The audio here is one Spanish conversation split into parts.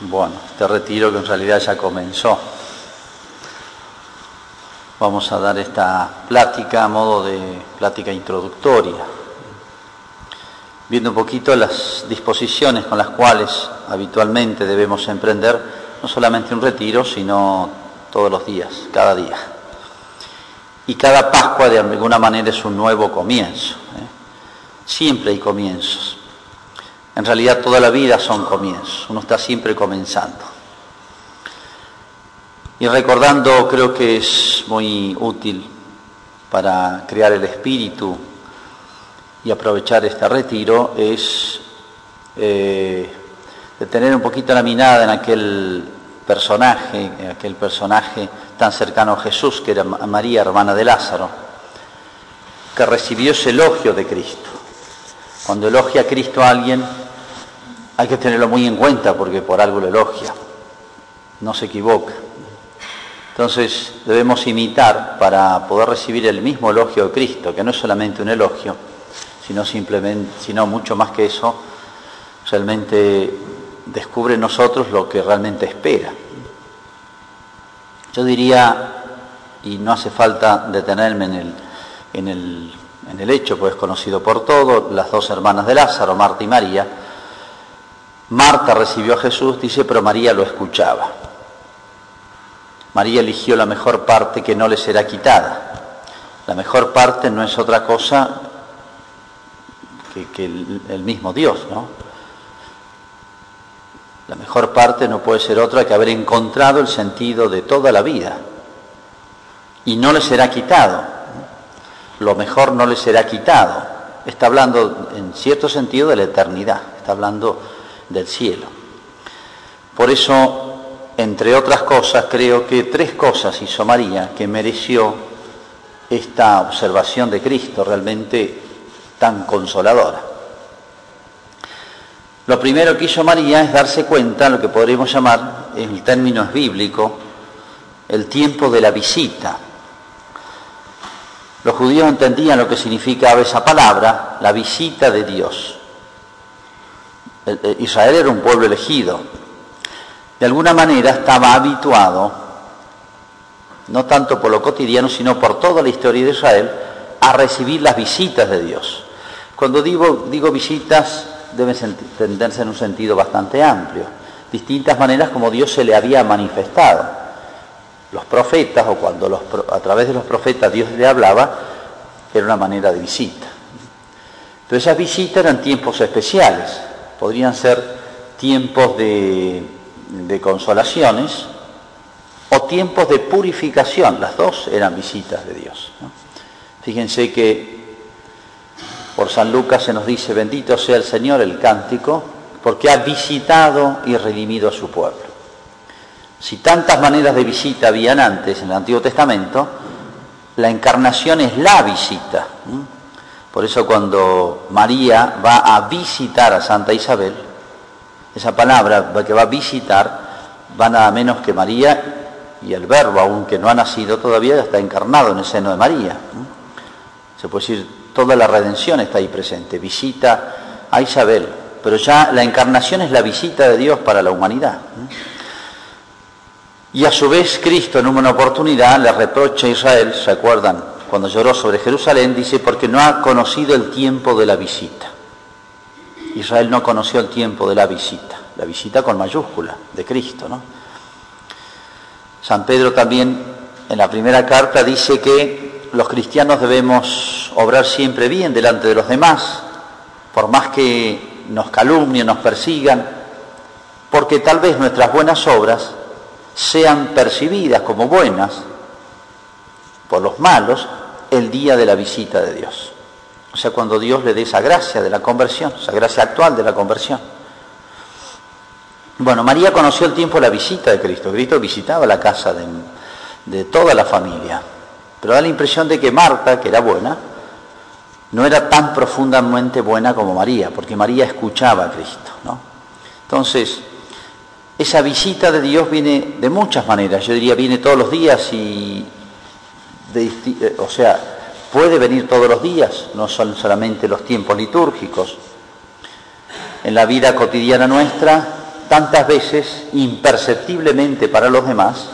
Bueno, este retiro que en realidad ya comenzó. Vamos a dar esta plática a modo de plática introductoria, viendo un poquito las disposiciones con las cuales habitualmente debemos emprender no solamente un retiro, sino todos los días, cada día. Y cada Pascua de alguna manera es un nuevo comienzo. ¿eh? Siempre hay comienzos. En realidad toda la vida son comienzos, uno está siempre comenzando. Y recordando, creo que es muy útil para crear el espíritu y aprovechar este retiro, es eh, tener un poquito la mirada en aquel personaje, aquel personaje tan cercano a Jesús, que era María, hermana de Lázaro, que recibió ese elogio de Cristo. Cuando elogia a Cristo a alguien, hay que tenerlo muy en cuenta porque por algo lo elogia, no se equivoca. Entonces debemos imitar para poder recibir el mismo elogio de Cristo, que no es solamente un elogio, sino simplemente, mucho más que eso, realmente descubre en nosotros lo que realmente espera. Yo diría, y no hace falta detenerme en el, en el, hecho, pues conocido por todos, las dos hermanas de Lázaro, Marta y María, Marta recibió a Jesús, dice, pero María lo escuchaba. María eligió la mejor parte que no le será quitada. La mejor parte no es otra cosa que, el, mismo Dios, ¿no? La mejor parte no puede ser otra que haber encontrado el sentido de toda la vida. Y no le será quitado. Lo mejor no le será quitado. Está hablando en cierto sentido de la eternidad. Está hablando del cielo. Por eso, entre otras cosas, creo que tres cosas hizo María que mereció esta observación de Cristo realmente tan consoladora. Lo primero que hizo María es darse cuenta, lo que podríamos llamar, el término es bíblico, el tiempo de la visita. Los judíos entendían lo que significaba esa palabra, la visita de Dios. Israel era un pueblo elegido. De alguna manera estaba habituado, no tanto por lo cotidiano, sino por toda la historia de Israel, a recibir las visitas de Dios. Cuando digo, digo visitas, deben entenderse en un sentido bastante amplio. Distintas maneras como Dios se le había manifestado. Los profetas, o cuando a través de los profetas Dios le hablaba, era una manera de visita. Pero esas visitas eran tiempos especiales podrían ser tiempos de, consolaciones o tiempos de purificación, las dos eran visitas de Dios. Fíjense que por San Lucas se nos dice, bendito sea el Señor el cántico, porque ha visitado y redimido a su pueblo. Si tantas maneras de visita habían antes en el Antiguo Testamento, la encarnación es la visita. Por eso cuando María va a visitar a Santa Isabel, esa palabra que va a visitar va nada menos que María y el verbo, aunque no ha nacido todavía, está encarnado en el seno de María. Se puede decir, toda la redención está ahí presente, visita a Isabel, pero ya la encarnación es la visita de Dios para la humanidad. Y a su vez Cristo en una oportunidad le reprocha a Israel, ¿se acuerdan? Cuando lloró sobre Jerusalén, dice, porque no ha conocido el tiempo de la visita. Israel no conoció el tiempo de la visita, la visita con mayúscula de Cristo. ¿no? San Pedro también en la primera carta dice que los cristianos debemos obrar siempre bien delante de los demás, por más que nos calumnien, nos persigan, porque tal vez nuestras buenas obras sean percibidas como buenas por los malos el día de la visita de Dios. O sea, cuando Dios le dé esa gracia de la conversión, esa gracia actual de la conversión. Bueno, María conoció el tiempo la visita de Cristo. Cristo visitaba la casa de, de toda la familia. Pero da la impresión de que Marta, que era buena, no era tan profundamente buena como María, porque María escuchaba a Cristo. ¿no? Entonces, esa visita de Dios viene de muchas maneras. Yo diría, viene todos los días y, eh, o sea, puede venir todos los días, no son solamente los tiempos litúrgicos. En la vida cotidiana nuestra tantas veces imperceptiblemente para los demás,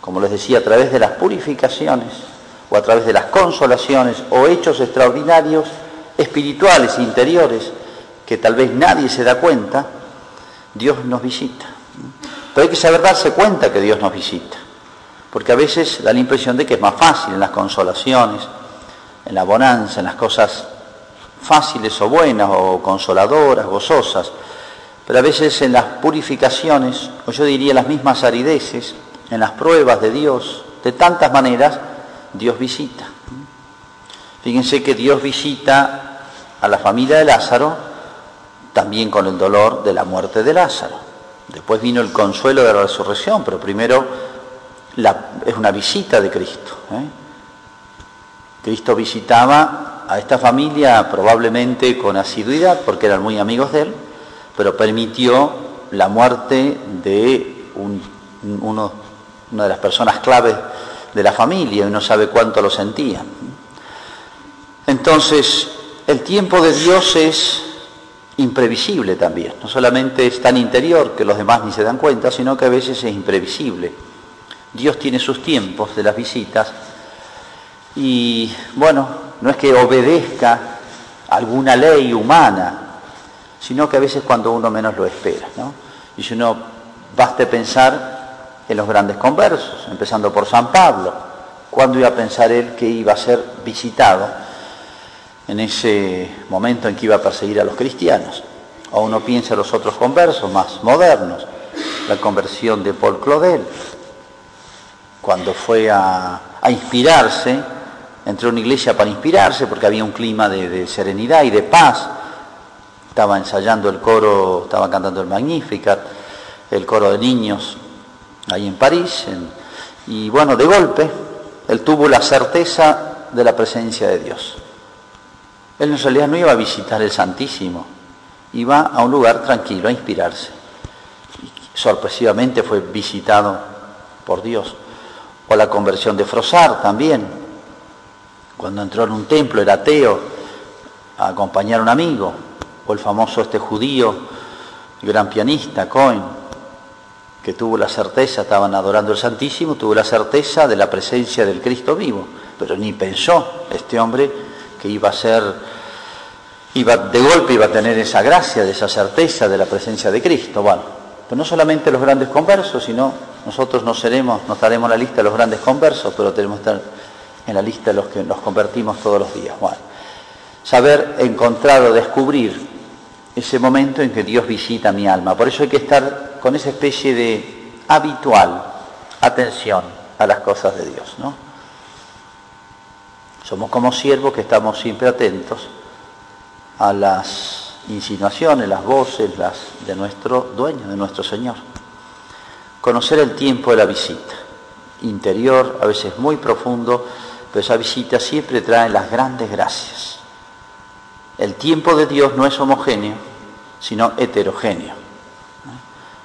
como les decía, a través de las purificaciones o a través de las consolaciones o hechos extraordinarios, espirituales, interiores, que tal vez nadie se da cuenta, Dios nos visita. Pero hay que saber darse cuenta que Dios nos visita, porque a veces da la impresión de que es más fácil en las consolaciones, en la bonanza, en las cosas fáciles o buenas o consoladoras, gozosas, pero a veces en las purificaciones, o yo diría las mismas arideces, en las pruebas de Dios, de tantas maneras, Dios visita. Fíjense que Dios visita a la familia de Lázaro también con el dolor de la muerte de Lázaro. Después vino el consuelo de la resurrección, pero primero es una visita de Cristo. ¿eh? Cristo visitaba a esta familia probablemente con asiduidad, porque eran muy amigos de él, pero permitió la muerte de uno, una de las personas claves de la familia y no sabe cuánto lo sentían. Entonces, el tiempo de Dios es imprevisible también. No solamente es tan interior que los demás ni se dan cuenta, sino que a veces es imprevisible. Dios tiene sus tiempos de las visitas y, bueno, no es que obedezca alguna ley humana, sino que a veces cuando uno menos lo espera. ¿no? Y si uno baste pensar en los grandes conversos, empezando por San Pablo, ¿cuándo iba a pensar él que iba a ser visitado en ese momento en que iba a perseguir a los cristianos? O uno piensa en los otros conversos más modernos, la conversión de Paul Claudel, cuando fue a, inspirarse, entró a una iglesia para inspirarse porque había un clima de, serenidad y de paz, estaba ensayando el coro, estaba cantando el Magnificat, el coro de niños ahí en París, y bueno, de golpe, él tuvo la certeza de la presencia de Dios. Él en realidad no iba a visitar el Santísimo, iba a un lugar tranquilo a inspirarse. Y sorpresivamente fue visitado por Dios. O la conversión de Frosar también, cuando entró en un templo, era ateo, a acompañar a un amigo, o el famoso este judío, gran pianista, Cohen, que tuvo la certeza, estaban adorando el Santísimo, tuvo la certeza de la presencia del Cristo vivo, pero ni pensó este hombre que iba a ser, iba, de golpe iba a tener esa gracia, de esa certeza de la presencia de Cristo. Pues no solamente los grandes conversos, sino nosotros no seremos, no estaremos en la lista de los grandes conversos, pero tenemos que estar en la lista de los que nos convertimos todos los días. Saber encontrar o descubrir ese momento en que Dios visita mi alma. Por eso hay que estar con esa especie de habitual atención a las cosas de Dios. ¿no? Somos como siervos que estamos siempre atentos a las insinuaciones, las voces las de nuestro dueño, de nuestro Señor. Conocer el tiempo de la visita, interior, a veces muy profundo, pero esa visita siempre trae las grandes gracias. El tiempo de Dios no es homogéneo, sino heterogéneo.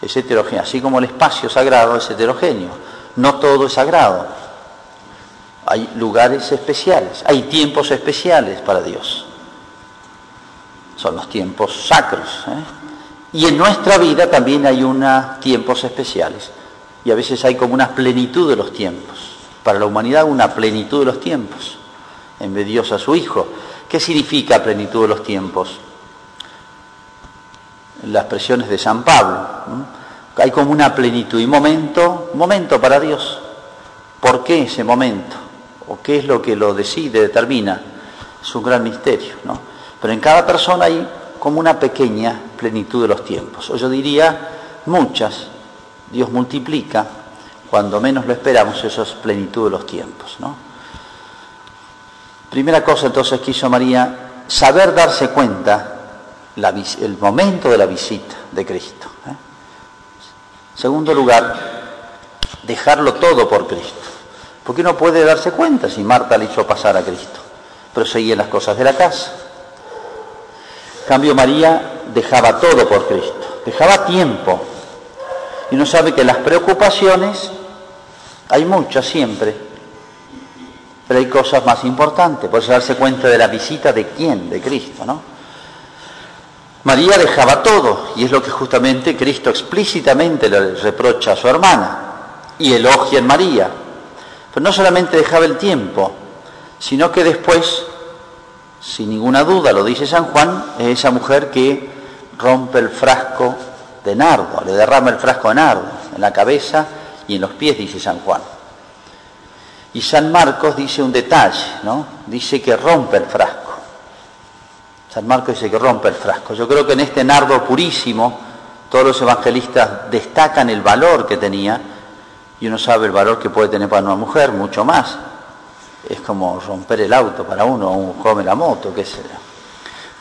Es heterogéneo, así como el espacio sagrado es heterogéneo. No todo es sagrado. Hay lugares especiales, hay tiempos especiales para Dios. Son los tiempos sacros. ¿eh? Y en nuestra vida también hay unos tiempos especiales. Y a veces hay como una plenitud de los tiempos. Para la humanidad una plenitud de los tiempos. En vez de Dios a su Hijo. ¿Qué significa plenitud de los tiempos? Las expresiones de San Pablo. Hay como una plenitud y momento, momento para Dios. ¿Por qué ese momento? ¿O qué es lo que lo decide, determina? Es un gran misterio, ¿no? Pero en cada persona hay como una pequeña plenitud de los tiempos. O yo diría muchas. Dios multiplica, cuando menos lo esperamos, esa es plenitud de los tiempos, ¿no? Primera cosa entonces que hizo María, saber darse cuenta el momento de la visita de Cristo. ¿eh? Segundo lugar, dejarlo todo por Cristo. Porque uno puede darse cuenta si Marta le hizo pasar a Cristo, pero seguía las cosas de la casa. Cambio, María dejaba todo por Cristo, dejaba tiempo. Y uno sabe que las preocupaciones hay muchas siempre, pero hay cosas más importantes, por eso darse cuenta de la visita de quién, de Cristo, ¿no? María dejaba todo, y es lo que justamente Cristo explícitamente le reprocha a su hermana, y elogia en María. Pero no solamente dejaba el tiempo, sino que después, sin ninguna duda, lo dice San Juan, es esa mujer que rompe el frasco de nardo, le derrama el frasco de nardo en la cabeza y en los pies, dice San Juan. Y San Marcos dice un detalle, ¿no? Dice que rompe el frasco. San Marcos dice que rompe el frasco. Yo creo que en este nardo purísimo todos los evangelistas destacan el valor que tenía y uno sabe el valor que puede tener para una mujer, mucho más. Es como romper el auto para uno, un joven la moto, qué sé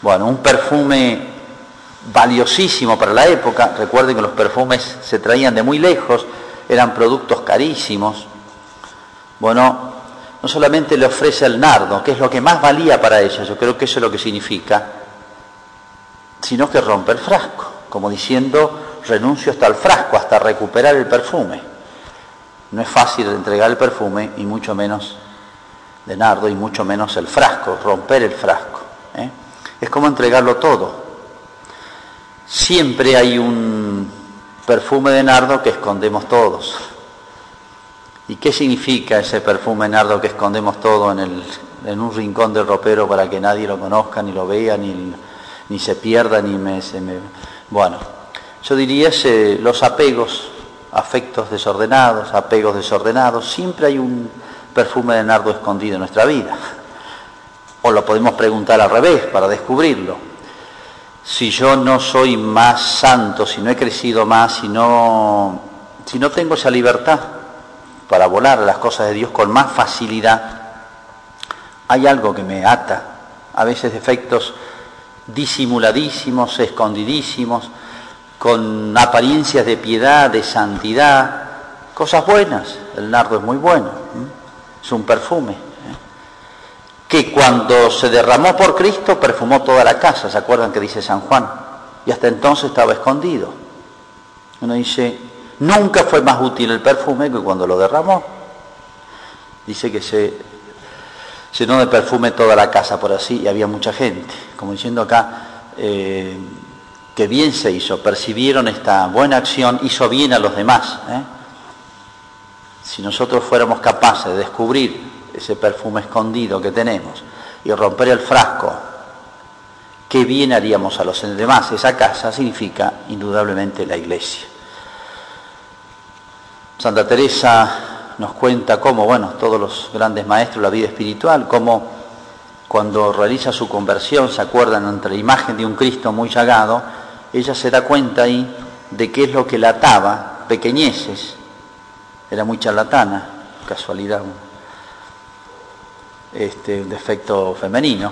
Bueno, un perfume valiosísimo para la época. Recuerden que los perfumes se traían de muy lejos, eran productos carísimos. Bueno, no solamente le ofrece el nardo, que es lo que más valía para ella, yo creo que eso es lo que significa, sino que rompe el frasco, como diciendo, renuncio hasta el frasco, hasta recuperar el perfume. No es fácil entregar el perfume y mucho menos de nardo y mucho menos el frasco, romper el frasco. ¿eh? Es como entregarlo todo. Siempre hay un perfume de nardo que escondemos todos. ¿Y qué significa ese perfume nardo que escondemos todo en, un rincón del ropero para que nadie lo conozca, ni lo vea, ni, ni se pierda, ni me... Bueno, yo diría ese, los apegos, afectos desordenados, apegos desordenados, siempre hay un perfume de nardo escondido en nuestra vida. O lo podemos preguntar al revés para descubrirlo. Si yo no soy más santo, si no he crecido más, si no, si no tengo esa libertad, para volar a las cosas de Dios con más facilidad, hay algo que me ata, a veces defectos disimuladísimos, escondidísimos, con apariencias de piedad, de santidad, cosas buenas. El nardo es muy bueno, es un perfume, que cuando se derramó por Cristo perfumó toda la casa, ¿se acuerdan que dice San Juan? Y hasta entonces estaba escondido. Uno dice, Nunca fue más útil el perfume que cuando lo derramó. Dice que se llenó de perfume toda la casa por así y había mucha gente. Como diciendo acá, eh, que bien se hizo, percibieron esta buena acción, hizo bien a los demás. ¿eh? Si nosotros fuéramos capaces de descubrir ese perfume escondido que tenemos y romper el frasco, qué bien haríamos a los demás. Esa casa significa indudablemente la iglesia. Santa Teresa nos cuenta cómo, bueno, todos los grandes maestros de la vida espiritual, cómo cuando realiza su conversión, se acuerdan entre la imagen de un Cristo muy llagado, ella se da cuenta ahí de qué es lo que la ataba, pequeñeces, era muy charlatana, casualidad, este, un defecto femenino,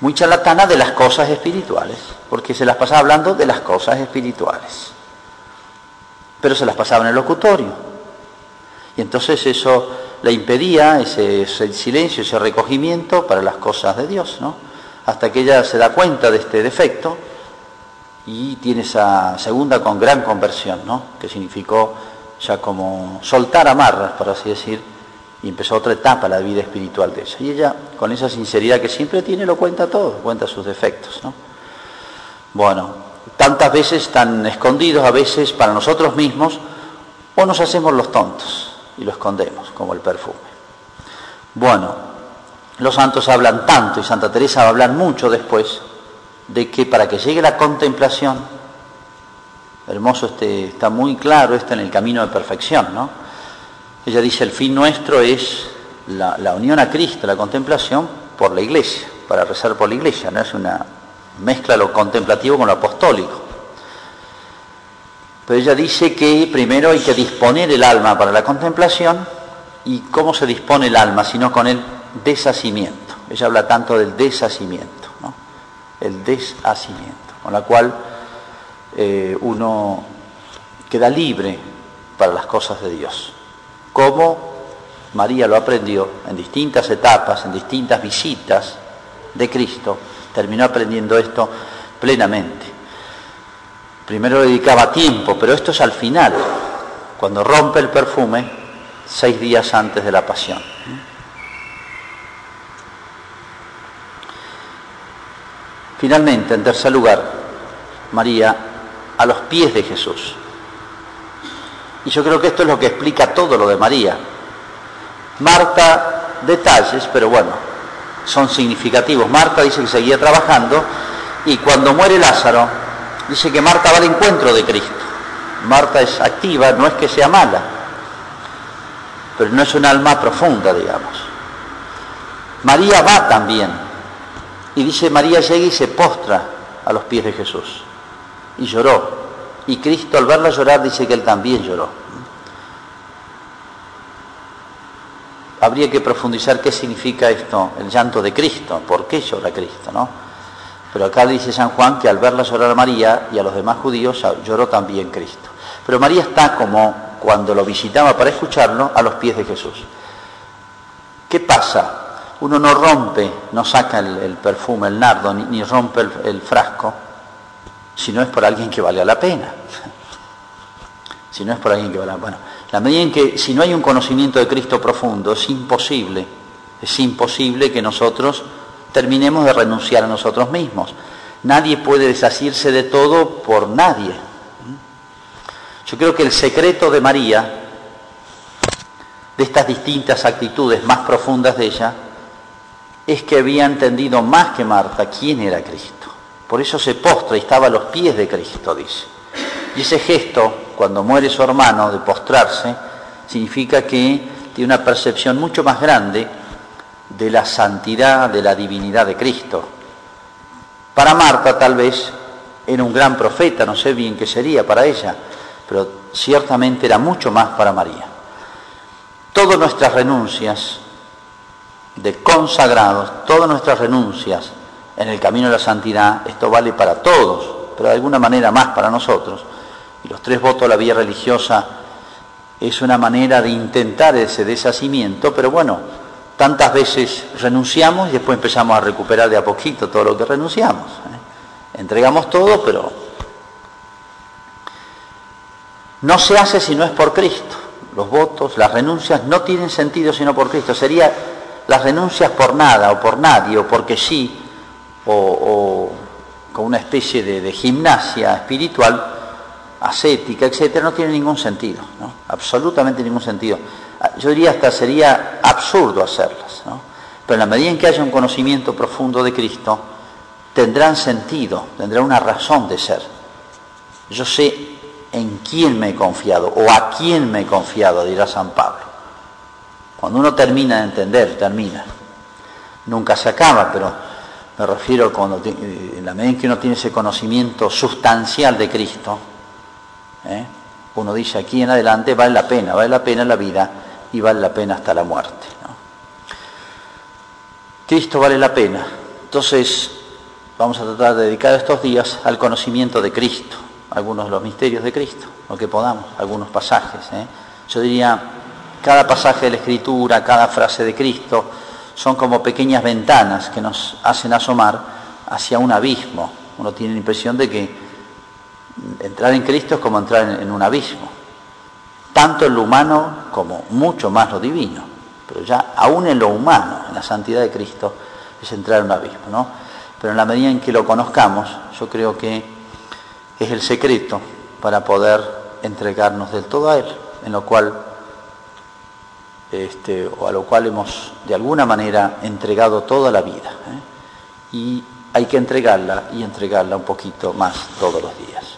muy charlatana de las cosas espirituales, porque se las pasaba hablando de las cosas espirituales, pero se las pasaba en el locutorio y entonces eso le impedía ese, silencio, ese recogimiento para las cosas de Dios, ¿no? Hasta que ella se da cuenta de este defecto y tiene esa segunda con gran conversión, ¿no? Que significó ya como soltar amarras, por así decir, y empezó otra etapa la vida espiritual de ella. Y ella, con esa sinceridad que siempre tiene, lo cuenta todo, cuenta sus defectos, ¿no? Bueno, tantas veces tan escondidos a veces para nosotros mismos, o nos hacemos los tontos y lo escondemos como el perfume. Bueno, los santos hablan tanto y Santa Teresa va a hablar mucho después de que para que llegue la contemplación, hermoso este, está muy claro esto en el camino de perfección, ¿no? Ella dice, el fin nuestro es la, la unión a Cristo, la contemplación por la iglesia, para rezar por la iglesia, no es una mezcla lo contemplativo con lo apostólico. Pero ella dice que primero hay que disponer el alma para la contemplación y cómo se dispone el alma, sino con el deshacimiento. Ella habla tanto del deshacimiento, ¿no? el deshacimiento, con la cual eh, uno queda libre para las cosas de Dios. Como María lo aprendió en distintas etapas, en distintas visitas de Cristo, terminó aprendiendo esto plenamente. Primero dedicaba tiempo, pero esto es al final, cuando rompe el perfume, seis días antes de la pasión. Finalmente, en tercer lugar, María pies de Jesús. Y yo creo que esto es lo que explica todo lo de María. Marta, detalles, pero bueno, son significativos. Marta dice que seguía trabajando y cuando muere Lázaro, dice que Marta va al encuentro de Cristo. Marta es activa, no es que sea mala, pero no es un alma profunda, digamos. María va también. Y dice, María llega y se postra a los pies de Jesús. Y lloró. Y Cristo al verla llorar dice que él también lloró. Habría que profundizar qué significa esto, el llanto de Cristo, por qué llora Cristo, ¿no? Pero acá dice San Juan que al verla llorar a María y a los demás judíos lloró también Cristo. Pero María está como cuando lo visitaba para escucharlo a los pies de Jesús. ¿Qué pasa? Uno no rompe, no saca el, perfume, el nardo, ni, rompe el, frasco, si no es por alguien que valga la pena. Si no es por alguien que valga la pena. Bueno, la medida en que si no hay un conocimiento de Cristo profundo, es imposible, es imposible que nosotros terminemos de renunciar a nosotros mismos. Nadie puede desasirse de todo por nadie. Yo creo que el secreto de María, de estas distintas actitudes más profundas de ella, es que había entendido más que Marta quién era Cristo. Por eso se postra y estaba a los pies de Cristo, dice. Y ese gesto, cuando muere su hermano, de postrarse, significa que tiene una percepción mucho más grande de la santidad, de la divinidad de Cristo. Para Marta tal vez era un gran profeta, no sé bien qué sería para ella, pero ciertamente era mucho más para María. Todas nuestras renuncias de consagrados, todas nuestras renuncias en el camino de la santidad, esto vale para todos, pero de alguna manera más para nosotros. Y los tres votos de la vía religiosa es una manera de intentar ese deshacimiento, pero bueno, tantas veces renunciamos y después empezamos a recuperar de a poquito todo lo que renunciamos. ¿eh? Entregamos todo, pero no se hace si no es por Cristo. Los votos, las renuncias no tienen sentido sino por Cristo. Sería las renuncias por nada o por nadie o porque sí o, con una especie de, gimnasia espiritual, ascética, etcétera, no tiene ningún sentido, ¿no? absolutamente ningún sentido. Yo diría hasta sería absurdo hacerlas, ¿no? pero en la medida en que haya un conocimiento profundo de Cristo, tendrán sentido, tendrán una razón de ser. Yo sé en quién me he confiado o a quién me he confiado, dirá San Pablo. Cuando uno termina de entender, termina. Nunca se acaba, pero me refiero cuando, en la medida en que uno tiene ese conocimiento sustancial de Cristo, ¿eh? uno dice aquí en adelante vale la pena, vale la pena la vida y vale la pena hasta la muerte. Cristo vale la pena. Entonces, vamos a tratar de dedicar estos días al conocimiento de Cristo algunos de los misterios de Cristo, lo que podamos, algunos pasajes. ¿eh? Yo diría, cada pasaje de la Escritura, cada frase de Cristo, son como pequeñas ventanas que nos hacen asomar hacia un abismo. Uno tiene la impresión de que entrar en Cristo es como entrar en, un abismo, tanto en lo humano como mucho más lo divino. Pero ya aún en lo humano, en la santidad de Cristo, es entrar en un abismo. ¿no? Pero en la medida en que lo conozcamos, yo creo que es el secreto para poder entregarnos del todo a Él, en lo cual, este, o a lo cual hemos de alguna manera entregado toda la vida. ¿eh? Y hay que entregarla y entregarla un poquito más todos los días.